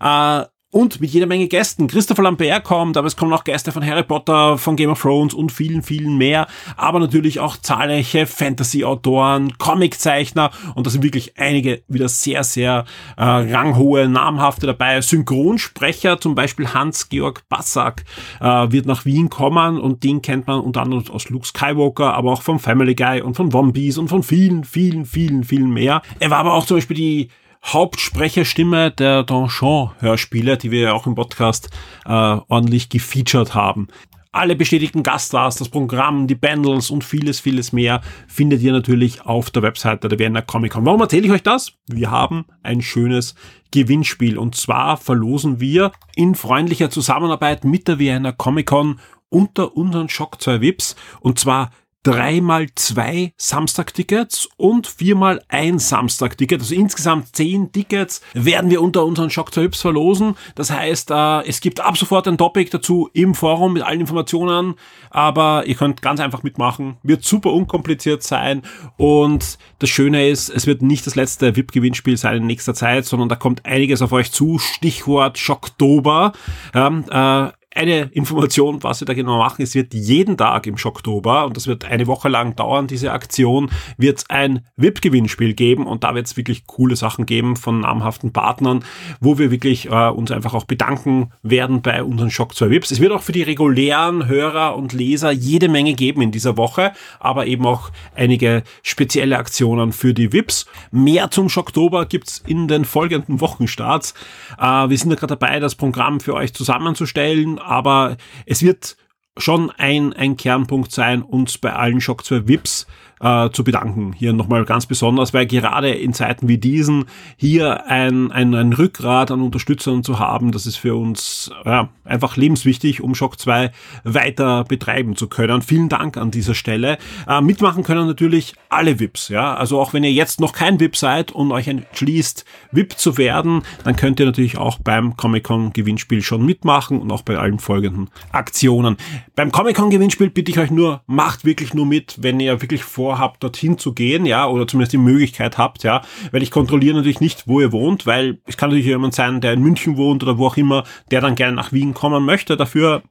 Äh, und mit jeder Menge Gästen. Christopher Lambert kommt, aber es kommen auch Gäste von Harry Potter, von Game of Thrones und vielen, vielen mehr. Aber natürlich auch zahlreiche Fantasy-Autoren, Comiczeichner und da sind wirklich einige wieder sehr, sehr äh, ranghohe, namhafte dabei. Synchronsprecher, zum Beispiel Hans-Georg Bassack, äh, wird nach Wien kommen und den kennt man unter anderem aus Luke Skywalker, aber auch vom Family Guy und von One Piece und von vielen, vielen, vielen, vielen mehr. Er war aber auch zum Beispiel die Hauptsprecherstimme der Donjon-Hörspiele, die wir ja auch im Podcast äh, ordentlich gefeatured haben. Alle bestätigten Gaststars, das Programm, die Bundles und vieles, vieles mehr findet ihr natürlich auf der Webseite der Vienna Comic Con. Warum erzähle ich euch das? Wir haben ein schönes Gewinnspiel und zwar verlosen wir in freundlicher Zusammenarbeit mit der Vienna Comic Con unter unseren Shock 2 Vips und zwar dreimal zwei Samstag-Tickets und viermal ein Samstag-Ticket. Also insgesamt zehn Tickets werden wir unter unseren Shock 2 Hips verlosen. Das heißt, äh, es gibt ab sofort ein Topic dazu im Forum mit allen Informationen, aber ihr könnt ganz einfach mitmachen. Wird super unkompliziert sein und das Schöne ist, es wird nicht das letzte VIP-Gewinnspiel sein in nächster Zeit, sondern da kommt einiges auf euch zu. Stichwort Schocktober. Ja, äh, eine Information, was wir da genau machen. Es wird jeden Tag im Schocktober, und das wird eine Woche lang dauern, diese Aktion, wird es ein VIP-Gewinnspiel geben und da wird es wirklich coole Sachen geben von namhaften Partnern, wo wir wirklich äh, uns einfach auch bedanken werden bei unseren Shock 2 VIPs. Es wird auch für die regulären Hörer und Leser jede Menge geben in dieser Woche, aber eben auch einige spezielle Aktionen für die VIPs. Mehr zum Schocktober gibt's in den folgenden Wochenstarts. Äh, wir sind ja gerade dabei, das Programm für euch zusammenzustellen aber es wird schon ein, ein Kernpunkt sein, uns bei allen Shock 2 VIPs äh, zu bedanken. Hier nochmal ganz besonders, weil gerade in Zeiten wie diesen hier ein, ein, ein Rückgrat an Unterstützern zu haben, das ist für uns ja, einfach lebenswichtig, um Shock 2 weiter betreiben zu können. Vielen Dank an dieser Stelle. Äh, mitmachen können natürlich alle VIPs. Ja? Also auch wenn ihr jetzt noch kein VIP seid und euch entschließt, VIP zu werden, dann könnt ihr natürlich auch beim Comic-Con Gewinnspiel schon mitmachen und auch bei allen folgenden Aktionen. Beim Comic-Con Gewinnspiel bitte ich euch nur, macht wirklich nur mit, wenn ihr wirklich vor vorhabt, dorthin zu gehen, ja, oder zumindest die Möglichkeit habt, ja, weil ich kontrolliere natürlich nicht, wo ihr wohnt, weil es kann natürlich jemand sein, der in München wohnt oder wo auch immer, der dann gerne nach Wien kommen möchte. Dafür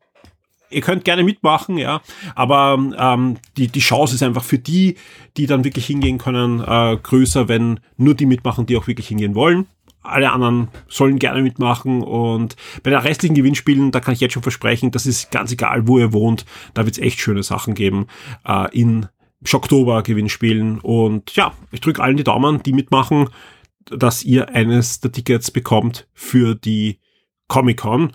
ihr könnt gerne mitmachen, ja, aber ähm, die, die Chance ist einfach für die, die dann wirklich hingehen können, äh, größer, wenn nur die mitmachen, die auch wirklich hingehen wollen. Alle anderen sollen gerne mitmachen und bei den restlichen Gewinnspielen, da kann ich jetzt schon versprechen, das ist ganz egal, wo ihr wohnt, da wird es echt schöne Sachen geben äh, in Schocktober Gewinnspielen und ja, ich drücke allen die Daumen, die mitmachen, dass ihr eines der Tickets bekommt für die Comic-Con.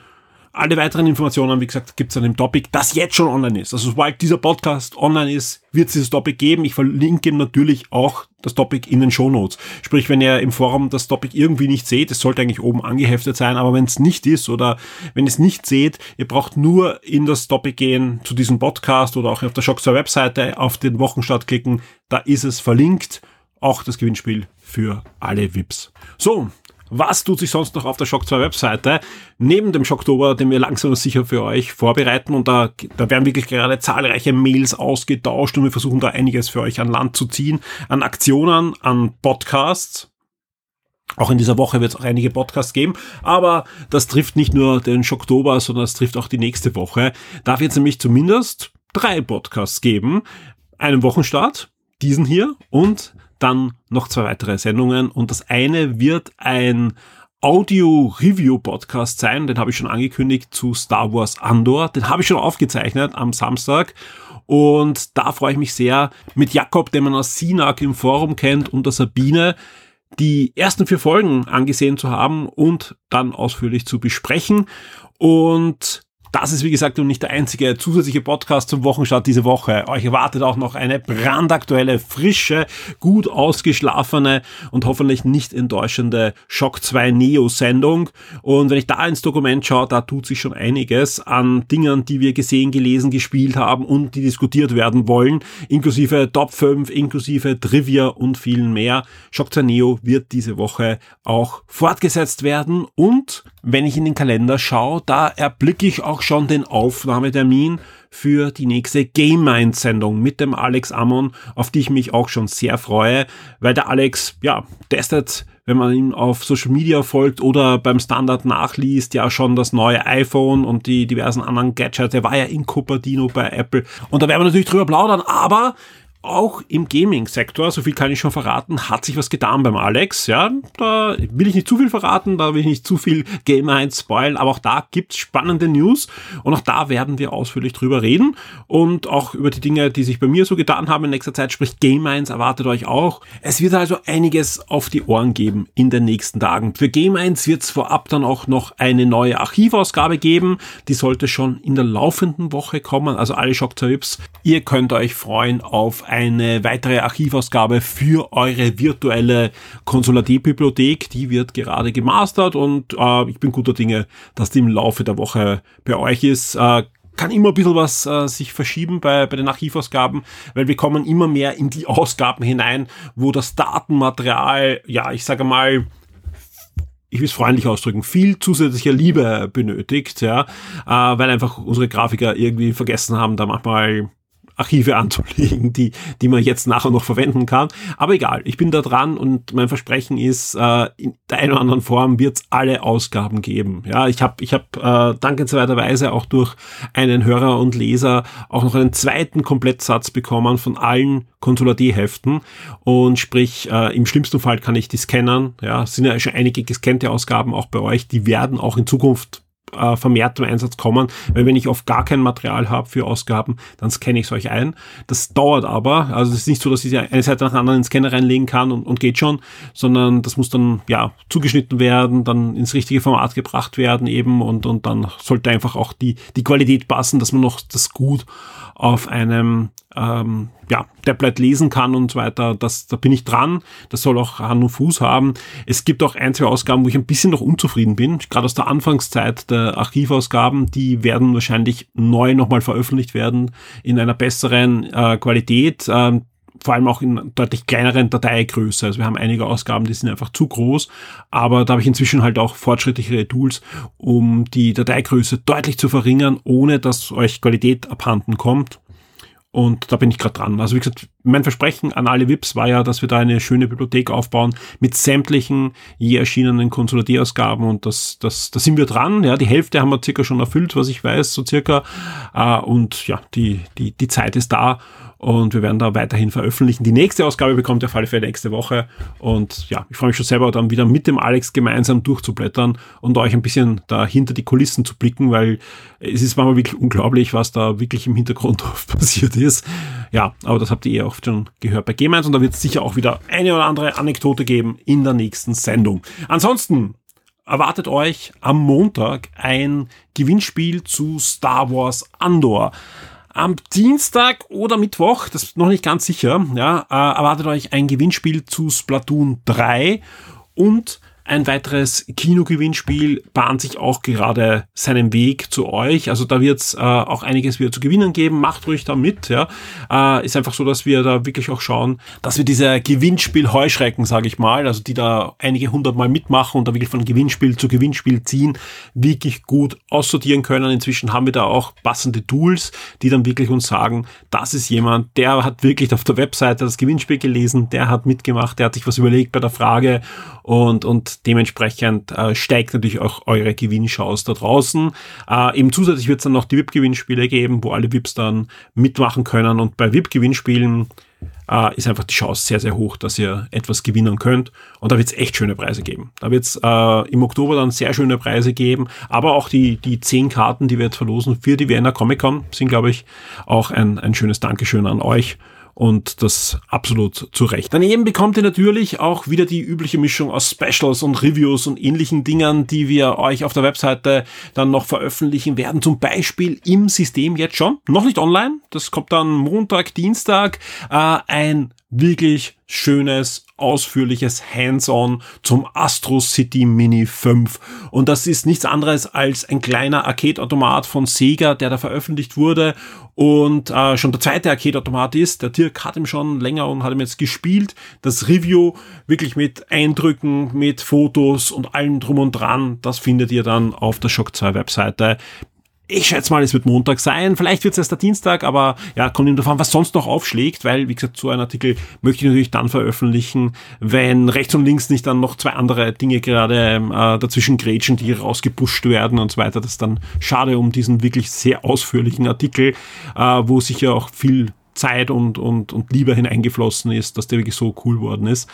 Alle weiteren Informationen, wie gesagt, gibt's an dem Topic, das jetzt schon online ist. Also sobald dieser Podcast online ist, wird es dieses Topic geben. Ich verlinke natürlich auch das Topic in den Show Notes. Sprich, wenn ihr im Forum das Topic irgendwie nicht seht, es sollte eigentlich oben angeheftet sein, aber wenn es nicht ist oder wenn es nicht seht, ihr braucht nur in das Topic gehen zu diesem Podcast oder auch auf der Shockstar Webseite auf den Wochenstart klicken, da ist es verlinkt. Auch das Gewinnspiel für alle VIPs. So, was tut sich sonst noch auf der Shock 2 Webseite? Neben dem Shocktober, den wir langsam und sicher für euch vorbereiten und da, da werden wirklich gerade zahlreiche Mails ausgetauscht und wir versuchen da einiges für euch an Land zu ziehen, an Aktionen, an Podcasts. Auch in dieser Woche wird es auch einige Podcasts geben, aber das trifft nicht nur den Schocktober, sondern es trifft auch die nächste Woche. Da wird es nämlich zumindest drei Podcasts geben. Einen Wochenstart, diesen hier und dann noch zwei weitere Sendungen und das eine wird ein Audio-Review-Podcast sein, den habe ich schon angekündigt zu Star Wars Andor, den habe ich schon aufgezeichnet am Samstag. Und da freue ich mich sehr mit Jakob, den man aus Sinak im Forum kennt und der Sabine, die ersten vier Folgen angesehen zu haben und dann ausführlich zu besprechen. Und das ist, wie gesagt, nicht der einzige zusätzliche Podcast zum Wochenstart diese Woche. Euch erwartet auch noch eine brandaktuelle, frische, gut ausgeschlafene und hoffentlich nicht enttäuschende Shock 2 Neo Sendung. Und wenn ich da ins Dokument schaue, da tut sich schon einiges an Dingen, die wir gesehen, gelesen, gespielt haben und die diskutiert werden wollen, inklusive Top 5, inklusive Trivia und vielen mehr. Shock 2 Neo wird diese Woche auch fortgesetzt werden und wenn ich in den Kalender schaue, da erblicke ich auch schon den Aufnahmetermin für die nächste Game Mind Sendung mit dem Alex Amon, auf die ich mich auch schon sehr freue, weil der Alex, ja, testet, wenn man ihm auf Social Media folgt oder beim Standard nachliest, ja schon das neue iPhone und die diversen anderen Gadgets. Er war ja in Cupertino bei Apple und da werden wir natürlich drüber plaudern, aber auch im Gaming-Sektor, so viel kann ich schon verraten, hat sich was getan beim Alex. Ja, da will ich nicht zu viel verraten, da will ich nicht zu viel Game 1 spoilen, aber auch da gibt's spannende News und auch da werden wir ausführlich drüber reden und auch über die Dinge, die sich bei mir so getan haben in nächster Zeit, sprich Game 1 erwartet euch auch. Es wird also einiges auf die Ohren geben in den nächsten Tagen. Für Game 1 wird's vorab dann auch noch eine neue Archivausgabe geben, die sollte schon in der laufenden Woche kommen, also alle Shock Tips. Ihr könnt euch freuen auf eine weitere Archivausgabe für eure virtuelle Konsulat-Bibliothek. Die wird gerade gemastert und äh, ich bin guter Dinge, dass die im Laufe der Woche bei euch ist. Äh, kann immer ein bisschen was äh, sich verschieben bei, bei den Archivausgaben, weil wir kommen immer mehr in die Ausgaben hinein, wo das Datenmaterial, ja, ich sage mal, ich will es freundlich ausdrücken, viel zusätzlicher Liebe benötigt, ja, äh, weil einfach unsere Grafiker irgendwie vergessen haben, da manchmal Archive anzulegen, die, die man jetzt nachher noch verwenden kann. Aber egal, ich bin da dran und mein Versprechen ist, äh, in der einen oder anderen Form wird es alle Ausgaben geben. Ja, ich habe ich hab, äh, dankenswerterweise auch durch einen Hörer und Leser auch noch einen zweiten Komplettsatz bekommen von allen Consular D-Heften und sprich, äh, im schlimmsten Fall kann ich die scannen. Ja, es sind ja schon einige gescannte Ausgaben auch bei euch, die werden auch in Zukunft äh, vermehrt zum Einsatz kommen, weil wenn ich oft gar kein Material habe für Ausgaben, dann scanne ich es euch ein. Das dauert aber, also es ist nicht so, dass ich eine Seite nach der anderen in den Scanner reinlegen kann und, und geht schon, sondern das muss dann ja zugeschnitten werden, dann ins richtige Format gebracht werden eben und, und dann sollte einfach auch die, die Qualität passen, dass man noch das gut auf einem ähm, ja, Tablet lesen kann und so weiter. Das, da bin ich dran. Das soll auch Hand und Fuß haben. Es gibt auch ein, zwei Ausgaben, wo ich ein bisschen noch unzufrieden bin. Gerade aus der Anfangszeit der Archivausgaben, die werden wahrscheinlich neu nochmal veröffentlicht werden in einer besseren äh, Qualität. Äh, vor allem auch in deutlich kleineren Dateigröße. Also wir haben einige Ausgaben, die sind einfach zu groß, aber da habe ich inzwischen halt auch fortschrittlichere Tools, um die Dateigröße deutlich zu verringern, ohne dass euch Qualität abhanden kommt. Und da bin ich gerade dran. Also wie gesagt, mein Versprechen an alle VIPs war ja, dass wir da eine schöne Bibliothek aufbauen mit sämtlichen je erschienenen Konsolidierungsgaben und das, das, da sind wir dran. Ja, die Hälfte haben wir circa schon erfüllt, was ich weiß, so circa. Äh, und ja, die, die, die Zeit ist da und wir werden da weiterhin veröffentlichen. Die nächste Ausgabe bekommt ihr auf alle Fälle nächste Woche und ja, ich freue mich schon selber dann wieder mit dem Alex gemeinsam durchzublättern und euch ein bisschen da hinter die Kulissen zu blicken, weil es ist manchmal wirklich unglaublich, was da wirklich im Hintergrund *laughs* passiert ist. Ja, aber das habt ihr eh auch schon gehört bei Game 1 und da wird es sicher auch wieder eine oder andere Anekdote geben in der nächsten Sendung. Ansonsten erwartet euch am Montag ein Gewinnspiel zu Star Wars Andor. Am Dienstag oder Mittwoch, das ist noch nicht ganz sicher, ja, äh, erwartet euch ein Gewinnspiel zu Splatoon 3 und ein weiteres Kinogewinnspiel bahnt sich auch gerade seinen Weg zu euch. Also da wird es äh, auch einiges wieder zu gewinnen geben. Macht ruhig da mit. Ja. Äh, ist einfach so, dass wir da wirklich auch schauen, dass wir diese Gewinnspiel-Heuschrecken, sage ich mal, also die da einige hundertmal mitmachen und da wirklich von Gewinnspiel zu Gewinnspiel ziehen, wirklich gut aussortieren können. Inzwischen haben wir da auch passende Tools, die dann wirklich uns sagen, das ist jemand, der hat wirklich auf der Webseite das Gewinnspiel gelesen, der hat mitgemacht, der hat sich was überlegt bei der Frage und, und dementsprechend äh, steigt natürlich auch eure Gewinnchance da draußen. Äh, eben zusätzlich wird es dann noch die VIP-Gewinnspiele geben, wo alle VIPs dann mitmachen können und bei VIP-Gewinnspielen äh, ist einfach die Chance sehr, sehr hoch, dass ihr etwas gewinnen könnt. Und da wird es echt schöne Preise geben. Da wird es äh, im Oktober dann sehr schöne Preise geben. Aber auch die, die zehn Karten, die wir jetzt verlosen für die Vienna Comic Con, sind, glaube ich, auch ein, ein schönes Dankeschön an euch und das absolut zu Recht. Daneben bekommt ihr natürlich auch wieder die übliche Mischung aus Specials und Reviews und ähnlichen Dingen, die wir euch auf der Webseite dann noch veröffentlichen werden. Zum Beispiel im System jetzt schon, noch nicht online. Das kommt dann Montag, Dienstag. Äh, ein wirklich schönes, ausführliches Hands-on zum Astro City Mini 5. Und das ist nichts anderes als ein kleiner Arcade-Automat von Sega, der da veröffentlicht wurde und äh, schon der zweite Arcade-Automat ist. Der Dirk hat ihm schon länger und hat ihm jetzt gespielt. Das Review wirklich mit Eindrücken, mit Fotos und allem drum und dran, das findet ihr dann auf der Shock 2 Webseite. Ich schätze mal, es wird Montag sein. Vielleicht wird es erst der Dienstag, aber ja, kommt ihm davon, was sonst noch aufschlägt, weil, wie gesagt, so ein Artikel möchte ich natürlich dann veröffentlichen, wenn rechts und links nicht dann noch zwei andere Dinge gerade äh, dazwischen grätschen, die rausgepusht werden und so weiter. Das ist dann schade um diesen wirklich sehr ausführlichen Artikel, äh, wo sicher auch viel Zeit und, und, und Liebe hineingeflossen ist, dass der wirklich so cool worden ist.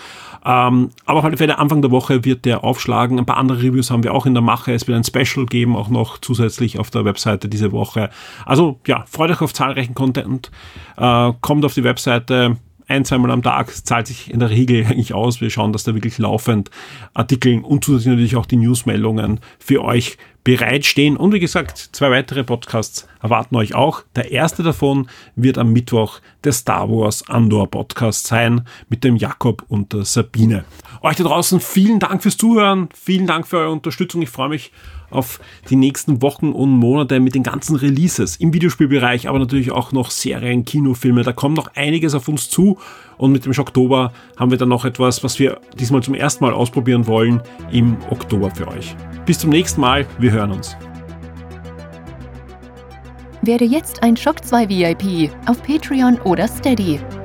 Ähm, aber auf alle Fälle Anfang der Woche wird der aufschlagen. Ein paar andere Reviews haben wir auch in der Mache. Es wird ein Special geben, auch noch zusätzlich auf der Webseite diese Woche. Also ja, freut euch auf zahlreichen Content. Äh, kommt auf die Webseite ein, zweimal am Tag zahlt sich in der Regel eigentlich aus. Wir schauen, dass da wirklich laufend Artikel und zusätzlich natürlich auch die Newsmeldungen für euch bereitstehen. Und wie gesagt, zwei weitere Podcasts erwarten euch auch. Der erste davon wird am Mittwoch der Star Wars Andor Podcast sein mit dem Jakob und der Sabine. Euch da draußen vielen Dank fürs Zuhören, vielen Dank für eure Unterstützung. Ich freue mich auf die nächsten Wochen und Monate mit den ganzen Releases im Videospielbereich, aber natürlich auch noch Serien, Kinofilme. Da kommt noch einiges auf uns zu und mit dem Oktober haben wir dann noch etwas, was wir diesmal zum ersten Mal ausprobieren wollen im Oktober für euch. Bis zum nächsten Mal, wir hören uns. Werde jetzt ein Shock 2 VIP auf Patreon oder Steady.